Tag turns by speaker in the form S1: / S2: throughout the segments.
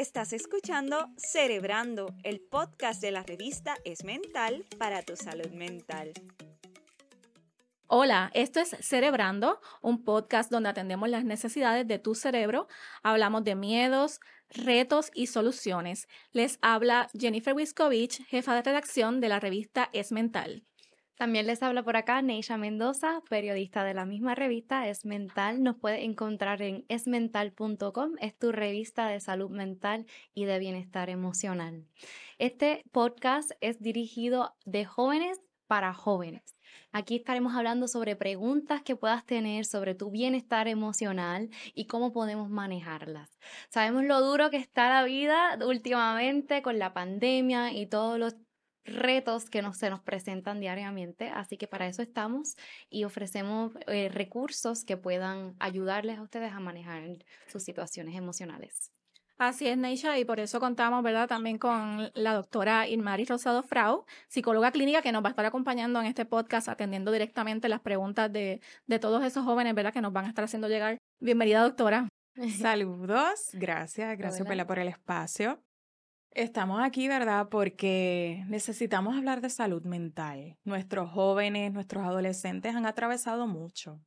S1: Estás escuchando Cerebrando, el podcast de la revista Es Mental para tu salud mental.
S2: Hola, esto es Cerebrando, un podcast donde atendemos las necesidades de tu cerebro. Hablamos de miedos, retos y soluciones. Les habla Jennifer Wiskovich, jefa de redacción de la revista Es Mental.
S3: También les habla por acá Neisha Mendoza, periodista de la misma revista Es Mental. Nos puede encontrar en esmental.com, es tu revista de salud mental y de bienestar emocional. Este podcast es dirigido de jóvenes para jóvenes. Aquí estaremos hablando sobre preguntas que puedas tener sobre tu bienestar emocional y cómo podemos manejarlas. Sabemos lo duro que está la vida últimamente con la pandemia y todos los retos que se nos presentan diariamente, así que para eso estamos y ofrecemos eh, recursos que puedan ayudarles a ustedes a manejar sus situaciones emocionales.
S2: Así es, Neisha, y por eso contamos, ¿verdad?, también con la doctora Irmari Rosado Frau, psicóloga clínica, que nos va a estar acompañando en este podcast, atendiendo directamente las preguntas de, de todos esos jóvenes, ¿verdad?, que nos van a estar haciendo llegar. Bienvenida, doctora.
S4: Saludos, gracias, gracias por el espacio. Estamos aquí, ¿verdad? Porque necesitamos hablar de salud mental. Nuestros jóvenes, nuestros adolescentes han atravesado mucho.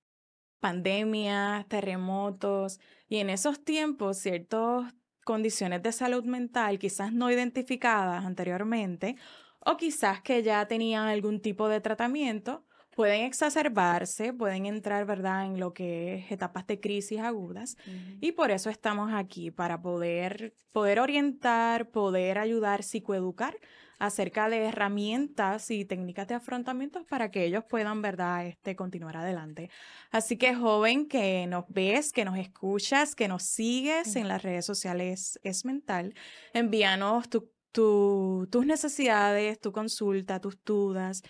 S4: Pandemias, terremotos, y en esos tiempos ciertas condiciones de salud mental quizás no identificadas anteriormente, o quizás que ya tenían algún tipo de tratamiento, pueden exacerbarse, pueden entrar, ¿verdad?, en lo que es etapas de crisis agudas. Y por eso estamos aquí, para poder, poder orientar, poder ayudar, psicoeducar acerca de herramientas y técnicas de afrontamiento para que ellos puedan, ¿verdad?, este, continuar adelante. Así que, joven, que nos ves, que nos escuchas, que nos sigues en las redes sociales es mental, envíanos tu tus necesidades, tu consulta, tus dudas.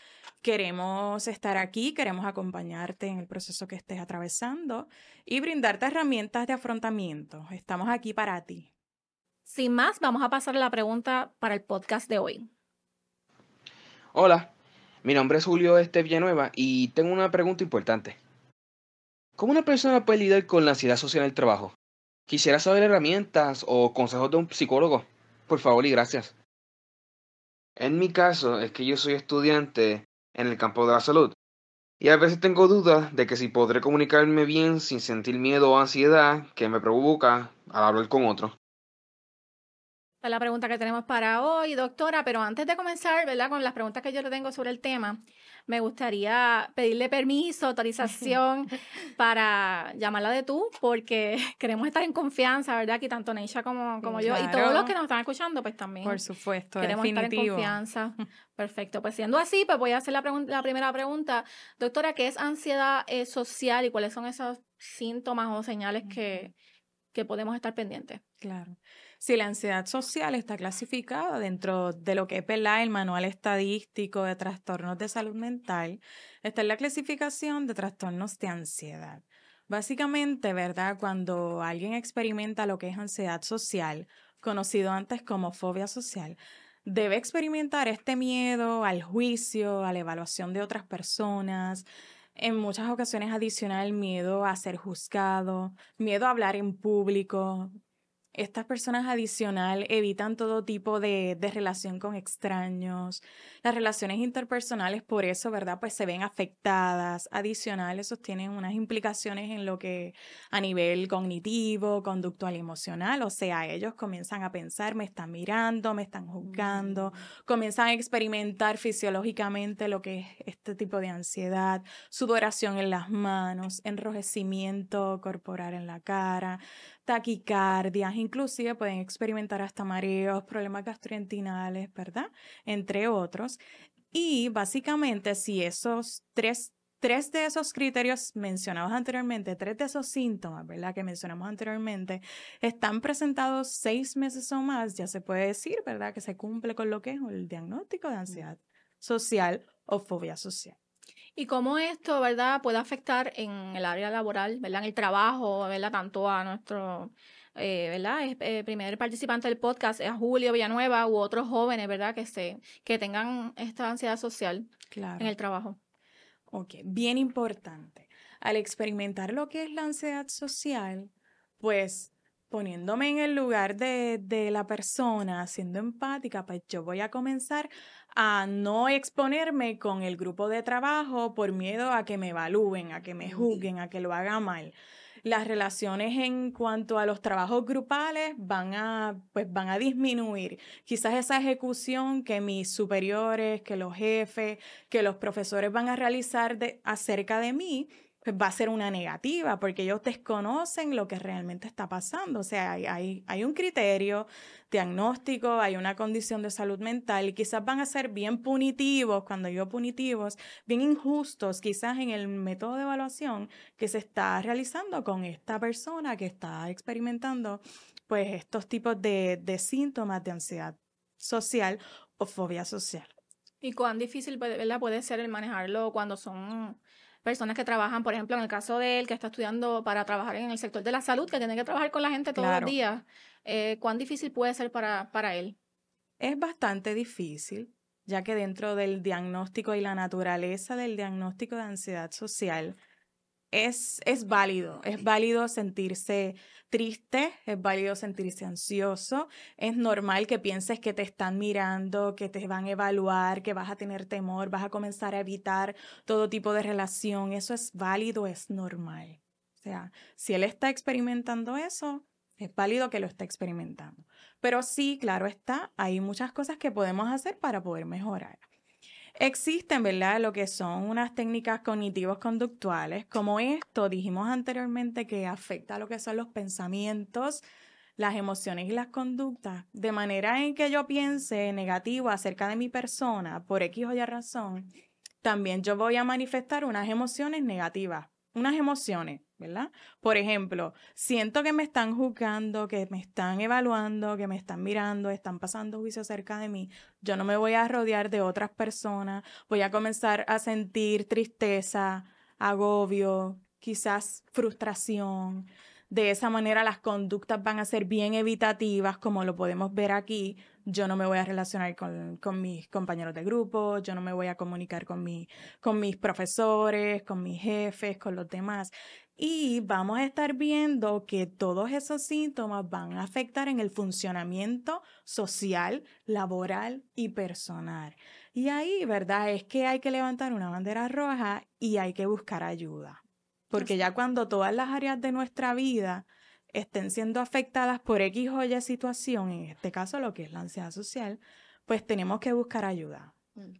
S4: Queremos estar aquí, queremos acompañarte en el proceso que estés atravesando y brindarte herramientas de afrontamiento. Estamos aquí para ti.
S2: Sin más, vamos a pasar a la pregunta para el podcast de hoy.
S5: Hola, mi nombre es Julio Este Villanueva y tengo una pregunta importante. ¿Cómo una persona puede lidiar con la ansiedad social en el trabajo? Quisiera saber herramientas o consejos de un psicólogo. Por favor y gracias. En mi caso es que yo soy estudiante en el campo de la salud. Y a veces tengo dudas de que si podré comunicarme bien sin sentir miedo o ansiedad que me provoca al hablar con
S2: es la pregunta que tenemos para hoy, doctora. Pero antes de comenzar, ¿verdad? Con las preguntas que yo le tengo sobre el tema, me gustaría pedirle permiso, autorización para llamarla de tú, porque queremos estar en confianza, ¿verdad? Aquí tanto Neisha como, como yo y todos los que nos están escuchando, pues también.
S4: Por supuesto,
S2: queremos estar en confianza. Perfecto. Pues siendo así, pues voy a hacer la, la primera pregunta. Doctora, ¿qué es ansiedad eh, social y cuáles son esos síntomas o señales que, que podemos estar pendientes?
S4: Claro. Si la ansiedad social está clasificada dentro de lo que es el manual estadístico de trastornos de salud mental, está en la clasificación de trastornos de ansiedad. Básicamente, ¿verdad? Cuando alguien experimenta lo que es ansiedad social, conocido antes como fobia social, debe experimentar este miedo al juicio, a la evaluación de otras personas, en muchas ocasiones adicional miedo a ser juzgado, miedo a hablar en público, estas personas adicional evitan todo tipo de, de, relación con extraños. Las relaciones interpersonales, por eso, ¿verdad? Pues se ven afectadas. Adicional, esos tienen unas implicaciones en lo que a nivel cognitivo, conductual y emocional. O sea, ellos comienzan a pensar, me están mirando, me están juzgando, mm. comienzan a experimentar fisiológicamente lo que es este tipo de ansiedad, sudoración en las manos, enrojecimiento corporal en la cara, taquicardias, inclusive pueden experimentar hasta mareos, problemas gastrointestinales, ¿verdad? Entre otros. Y básicamente, si esos tres, tres de esos criterios mencionados anteriormente, tres de esos síntomas, ¿verdad? Que mencionamos anteriormente, están presentados seis meses o más, ya se puede decir, ¿verdad? Que se cumple con lo que es el diagnóstico de ansiedad social o fobia social.
S2: Y cómo esto, ¿verdad?, puede afectar en el área laboral, ¿verdad?, en el trabajo, ¿verdad?, tanto a nuestro, eh, ¿verdad?, eh, primer participante del podcast, a Julio Villanueva u otros jóvenes, ¿verdad?, que, se, que tengan esta ansiedad social en el trabajo.
S4: Ok, bien importante. Al experimentar lo que es la ansiedad social, pues poniéndome en el lugar de, de la persona, siendo empática, pues yo voy a comenzar a no exponerme con el grupo de trabajo por miedo a que me evalúen, a que me juzguen, a que lo haga mal. Las relaciones en cuanto a los trabajos grupales van a, pues van a disminuir. Quizás esa ejecución que mis superiores, que los jefes, que los profesores van a realizar de, acerca de mí, pues va a ser una negativa porque ellos desconocen lo que realmente está pasando. O sea, hay, hay, un criterio diagnóstico, hay una condición de salud mental y quizás van a ser bien punitivos, cuando digo punitivos, bien injustos quizás en el método de evaluación que se está realizando con esta persona que está experimentando pues estos tipos de, de síntomas de ansiedad social o fobia social.
S2: ¿Y cuán difícil puede ser el manejarlo cuando son personas que trabajan, por ejemplo, en el caso de él, que está estudiando para trabajar en el sector de la salud, que tiene que trabajar con la gente todos los días, eh, ¿cuán difícil puede ser para, para él?
S4: Es bastante difícil, ya que dentro del diagnóstico y la naturaleza del diagnóstico de ansiedad social, es, es válido, es válido sentirse triste, es válido sentirse ansioso, es normal que pienses que te están mirando, que te van a evaluar, que vas a tener temor, vas a comenzar a evitar todo tipo de relación, eso es válido, es normal. O sea, si él está experimentando eso, es válido que lo esté experimentando. Pero sí, claro está, hay muchas cosas que podemos hacer para poder mejorar. Existen, ¿verdad? Lo que son unas técnicas cognitivos conductuales, como esto, dijimos anteriormente, que afecta a lo que son los pensamientos, las emociones y las conductas, de manera en que yo piense negativo acerca de mi persona por X o Y razón, también yo voy a manifestar unas emociones negativas, unas emociones, ¿verdad? Por ejemplo, siento que me están juzgando, que me están evaluando, que me están mirando, están pasando juicio cerca de mí. Yo no me voy a rodear de otras personas, voy a comenzar a sentir tristeza, agobio, quizás frustración. De esa manera las conductas van a ser bien evitativas, como lo podemos ver aquí. Yo no me voy a relacionar con, con mis compañeros de grupo, yo no me voy a comunicar con, mi, con mis profesores, con mis jefes, con los demás. Y vamos a estar viendo que todos esos síntomas van a afectar en el funcionamiento social, laboral y personal. Y ahí, ¿verdad? Es que hay que levantar una bandera roja y hay que buscar ayuda. Porque ya cuando todas las áreas de nuestra vida estén siendo afectadas por X o Y situación, en este caso lo que es la ansiedad social, pues tenemos que buscar ayuda.
S2: Mm.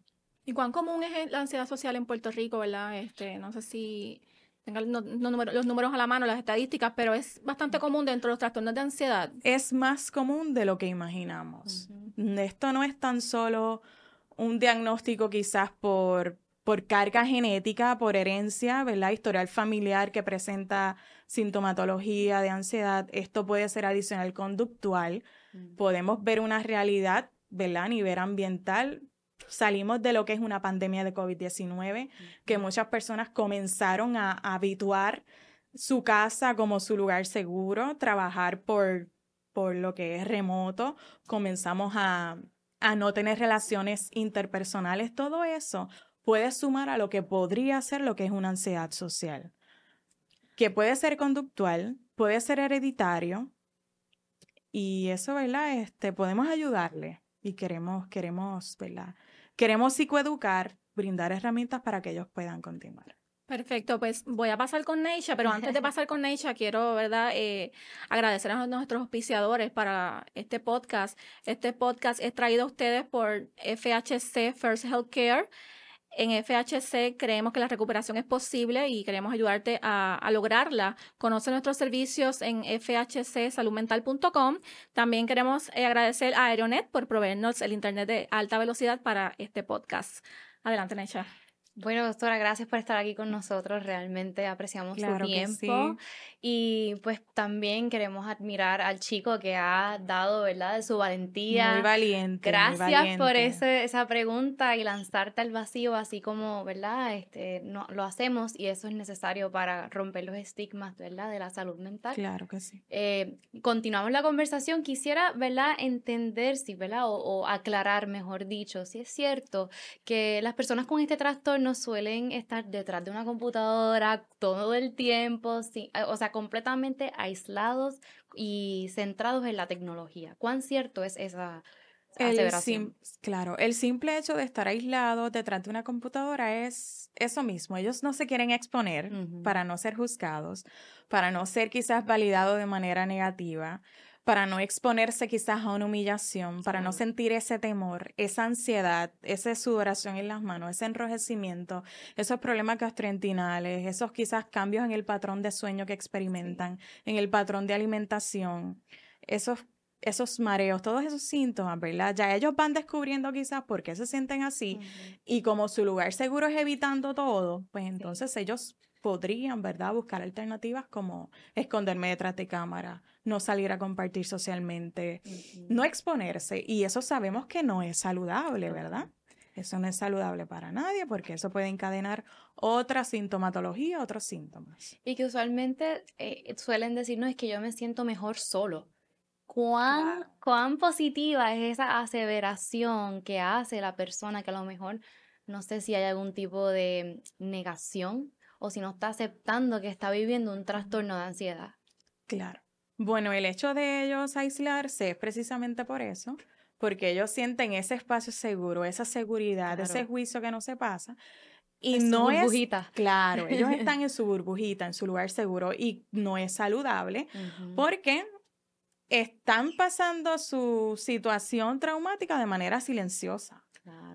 S2: ¿Y cuán común es la ansiedad social en Puerto Rico, verdad? Este, no sé si tengan los, números, a la mano, las estadísticas, pero es bastante común dentro de los trastornos de ansiedad.
S4: Es más común de lo que imaginamos. Esto no es tan solo un diagnóstico quizás por por carga genética, por herencia, ¿verdad? Historial familiar que presenta sintomatología de ansiedad. Esto puede ser adicional conductual. Mm. Podemos ver una realidad, ¿verdad? A nivel ambiental. Salimos de lo que es una pandemia de COVID-19, que muchas personas comenzaron a, habituar su casa como su lugar seguro, trabajar por, por lo que es remoto, comenzamos a, a no tener relaciones interpersonales, todo eso puede sumar a lo que podría ser lo que es una ansiedad social, que puede ser conductual, puede ser hereditario, y eso, ¿verdad? Este, podemos ayudarle y queremos, queremos, ¿verdad? Queremos psicoeducar, brindar herramientas para que ellos puedan continuar.
S2: Perfecto, pues voy a pasar con Neisha, pero antes de pasar con Neisha, quiero, ¿verdad?, eh, agradecer a nuestros auspiciadores para este podcast. Este podcast es traído a ustedes por FHC First Healthcare. En FHC creemos que la recuperación es posible y queremos ayudarte a, lograrla. Conoce nuestros servicios en fhcsaludmental.com. También queremos eh, agradecer a Aeronet por proveernos el Internet de alta velocidad para este podcast. Adelante, Necha.
S3: Bueno, doctora, gracias por estar aquí con nosotros. Realmente apreciamos su tiempo. Y pues también queremos admirar al chico que ha dado, ¿verdad?, de su valentía.
S4: Muy valiente.
S3: Gracias por ese, esa pregunta y lanzarte al vacío, así como, ¿verdad?, este, no, lo hacemos y eso es necesario para romper los estigmas, ¿verdad?, de la salud mental.
S4: Claro que sí.
S3: Eh, continuamos la conversación. Quisiera, ¿verdad?, entender si, ¿verdad?, o aclarar, mejor dicho, si es cierto que las personas con este trastorno trastornos suelen estar detrás de una computadora todo el tiempo, o sea, completamente aislados y centrados en la tecnología. ¿Cuán cierto es esa aseveración?
S4: claro, el simple hecho de estar aislado detrás de una computadora es eso mismo. Ellos no se quieren exponer para no ser juzgados, para no ser quizás validados de manera negativa para no exponerse quizás a una humillación, para no sentir ese temor, esa ansiedad, esa sudoración en las manos, ese enrojecimiento, esos problemas gastrointestinales, esos quizás cambios en el patrón de sueño que experimentan, en el patrón de alimentación, esos esos mareos, todos esos síntomas, ¿verdad? Ya ellos van descubriendo quizás por qué se sienten así y como su lugar seguro es evitando todo, pues entonces ellos podrían, ¿verdad?, buscar alternativas como esconderme detrás de cámara, no salir a compartir socialmente, no exponerse. Y eso sabemos que no es saludable, ¿verdad? Eso no es saludable para nadie porque eso puede encadenar otra sintomatología, otros síntomas.
S3: Y que usualmente eh, suelen decirnos es que yo me siento mejor solo. ¿Cuán, ¿Cuán positiva es esa aseveración que hace la persona que a lo mejor no sé si hay algún tipo de negación o si no está aceptando que está viviendo un trastorno de ansiedad.
S4: Claro. Bueno, el hecho de ellos aislarse es precisamente por eso, porque ellos sienten ese espacio seguro, esa seguridad, ese juicio que no se pasa. Y no es claro, ellos están en su burbujita, en su lugar seguro y no es saludable porque están pasando su situación traumática de manera silenciosa.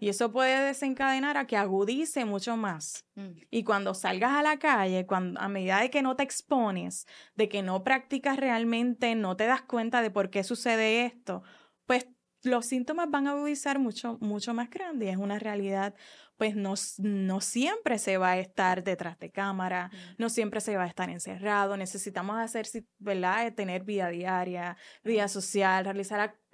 S4: Y eso puede desencadenar a que agudice mucho más. Mm. Y cuando salgas a la calle, cuando, a medida de que no te expones, de que no practicas realmente, no te das cuenta de por qué sucede esto, pues los síntomas van a agudizar mucho, mucho más grande. Y es una realidad, pues no, no siempre se va a estar detrás de cámara, mm. no siempre se va a estar encerrado. Necesitamos hacer, ¿verdad? Tener vida diaria, vida social, realizar actividades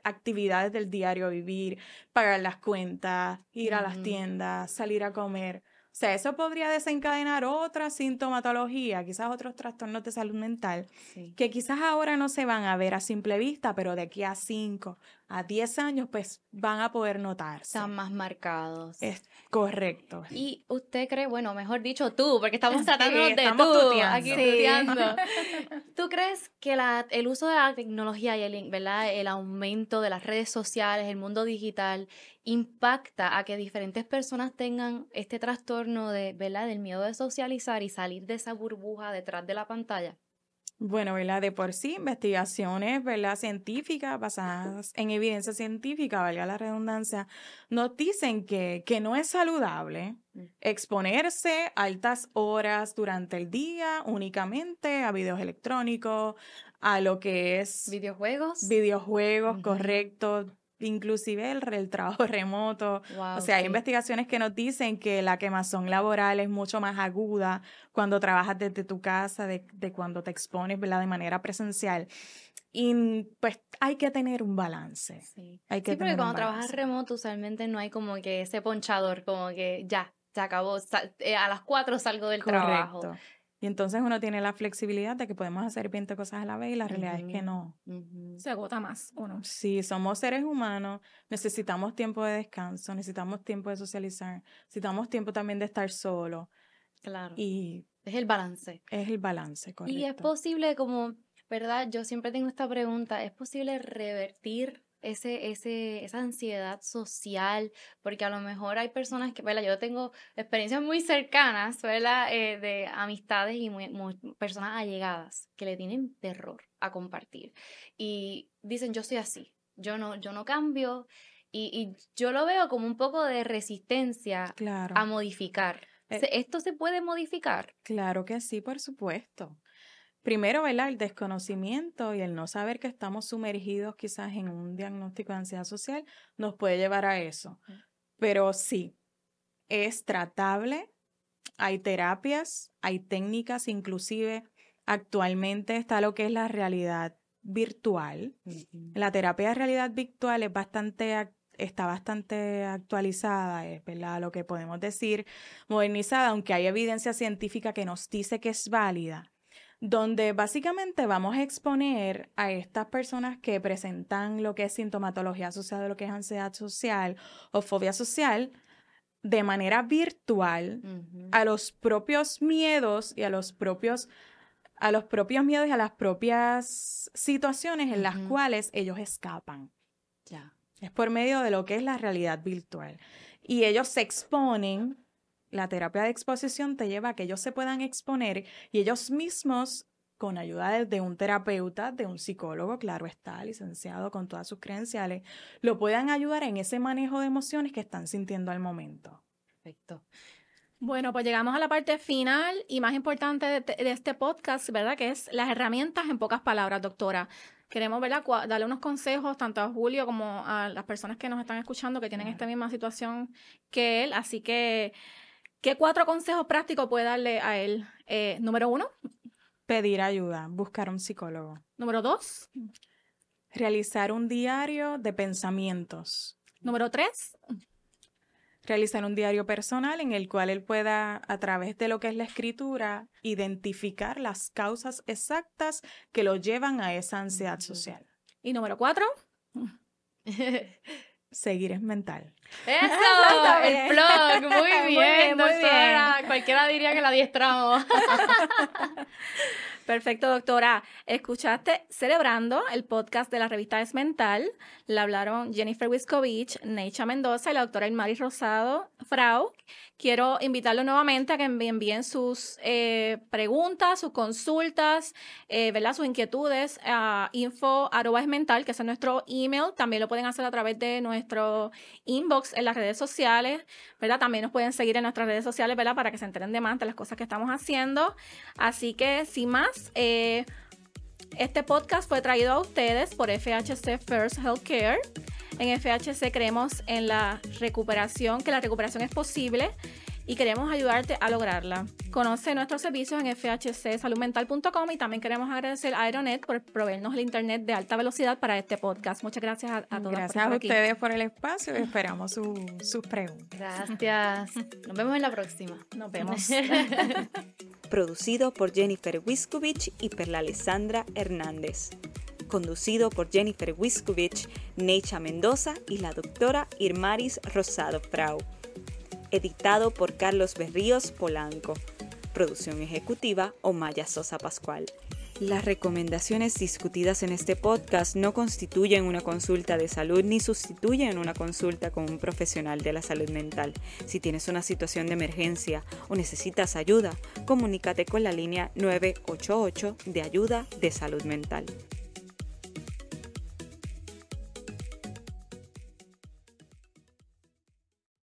S4: del diario vivir, pagar las cuentas, ir a las tiendas, salir a comer. O sea, eso podría desencadenar otra sintomatología, quizás otros trastornos de salud mental, que quizás ahora no se van a ver a simple vista, pero de aquí a 5, a 10 años, pues van a poder notarse.
S3: Están más marcados.
S4: Es correcto.
S3: Y usted cree, bueno, mejor dicho tú, porque estamos tratando de tú, aquí ¿Tú crees que la, el uso de la tecnología y el, ¿verdad? el aumento de las redes sociales, el mundo digital, impacta a que diferentes personas tengan este trastorno de, ¿verdad? del miedo de socializar y salir de esa burbuja detrás de la pantalla?
S4: Bueno, ¿verdad? De por sí, investigaciones, ¿verdad? Científicas, basadas en evidencia científica, valga la redundancia, nos dicen que, que no es saludable mm. exponerse altas horas durante el día únicamente a videos electrónicos, a lo que es...
S3: Videojuegos.
S4: Videojuegos, correcto inclusive el, trabajo remoto. o sea, hay investigaciones que nos dicen que la quemazón laboral es mucho más aguda cuando trabajas desde tu casa, de, cuando te expones ¿verdad? de manera presencial. Y pues hay que tener un balance.
S3: Sí, hay que porque cuando trabajas remoto usualmente no hay como que ese ponchador, como que ya, se acabó, eh, a las cuatro salgo del Correcto. trabajo.
S4: Y entonces uno tiene la flexibilidad de que podemos hacer 20 cosas a la vez y la realidad es que no.
S2: Se agota más uno.
S4: Sí, somos seres humanos, necesitamos tiempo de descanso, necesitamos tiempo de socializar, necesitamos tiempo también de estar solo.
S3: Claro. Y es el balance.
S4: Es el balance, correcto.
S3: Y es posible como, ¿verdad? Yo siempre tengo esta pregunta, ¿es posible revertir ese, ese, esa ansiedad social, porque a lo mejor hay personas que, ¿verdad? Yo tengo experiencias muy cercanas, ¿verdad? Eh, de amistades y muy, personas allegadas que le tienen terror a compartir. Y dicen, yo soy así, yo no, yo no cambio. Y, y yo lo veo como un poco de resistencia a modificar. Eh ¿Esto se puede modificar?
S4: Claro que sí, por supuesto primero, ¿verdad? El desconocimiento y el no saber que estamos sumergidos quizás en un diagnóstico de ansiedad social nos puede llevar a eso. Pero sí, es tratable, hay terapias, hay técnicas, inclusive actualmente está lo que es la realidad virtual. La terapia de realidad virtual es bastante está bastante actualizada, es verdad lo que podemos decir modernizada, aunque hay evidencia científica que nos dice que es válida donde básicamente vamos a exponer a estas personas que presentan lo que es sintomatología asociada a lo que es ansiedad social o fobia social de manera virtual a los propios miedos y a los propios a los propios miedos y a las propias situaciones en las cuales ellos escapan.
S3: Ya.
S4: Es por medio de lo que es la realidad virtual. Y ellos se exponen, la terapia de exposición te lleva a que ellos se puedan exponer y ellos mismos, con ayuda de, un terapeuta, de un psicólogo, claro está, licenciado con todas sus credenciales, lo puedan ayudar en ese manejo de emociones que están sintiendo al momento.
S3: Perfecto.
S2: Bueno, pues llegamos a la parte final y más importante de, de este podcast, ¿verdad? Que es las herramientas en pocas palabras, doctora. Queremos, ¿verdad? Darle unos consejos tanto a Julio como a las personas que nos están escuchando que tienen esta misma situación que él. Así que, ¿qué cuatro consejos prácticos puede darle a él? Eh, número uno.
S4: Pedir ayuda, buscar un psicólogo,
S2: Número dos.
S4: realizar un diario de pensamientos,
S2: Número tres.
S4: realizar un diario personal en el cual él pueda, a través de lo que es la escritura, identificar las causas exactas que lo llevan a esa ansiedad social.
S2: Y número cuatro.
S4: Seguir es mental.
S3: Eso,
S2: bien.
S3: el blog, muy
S2: Muy
S3: bien,
S2: bien, muy
S3: doctora. Cualquiera diría que la adiestramos.
S2: Perfecto, doctora. Escuchaste Celebrando, el podcast de la revista Es Mental. Le hablaron Jennifer Wiskovich, Neisha Mendoza y la doctora Ilmari Rosado Frau. Quiero invitarlo nuevamente a que envi- envíen sus eh, preguntas, sus consultas, eh, ¿verdad? sus inquietudes a info mental, que es nuestro email. También lo pueden hacer a través de nuestro inbox en las redes sociales, ¿verdad? También nos pueden seguir en nuestras redes sociales, ¿verdad? Para que se enteren de más de las cosas que estamos haciendo. Así que, sin más, eh, este podcast fue traído a ustedes por FHC First Healthcare. En FHC creemos en la recuperación, que la recuperación es posible y queremos ayudarte a lograrla. Conoce nuestros servicios en fhcsaludmental.com y también queremos agradecer a Aeronet por proveernos el internet de alta velocidad para este podcast. Muchas gracias a, a todos. por
S4: Gracias
S2: estar
S4: a
S2: aquí.
S4: ustedes por el espacio y esperamos su- sus preguntas.
S3: Gracias. Nos vemos en la próxima.
S2: Nos vemos.
S1: Producido por Jennifer Wiskovich y Perla Alessandra Hernández. Conducido por Jennifer Wiskovich, Necha Mendoza y la doctora Irmaris Rosado Frau. Editado por Carlos Berríos Polanco. Producción ejecutiva Omaya Sosa Pascual. Las recomendaciones discutidas en este podcast no constituyen una consulta de salud ni sustituyen una consulta con un profesional de la salud mental. Si tienes una situación de emergencia o necesitas ayuda, comunícate con la línea 988 de ayuda de salud mental.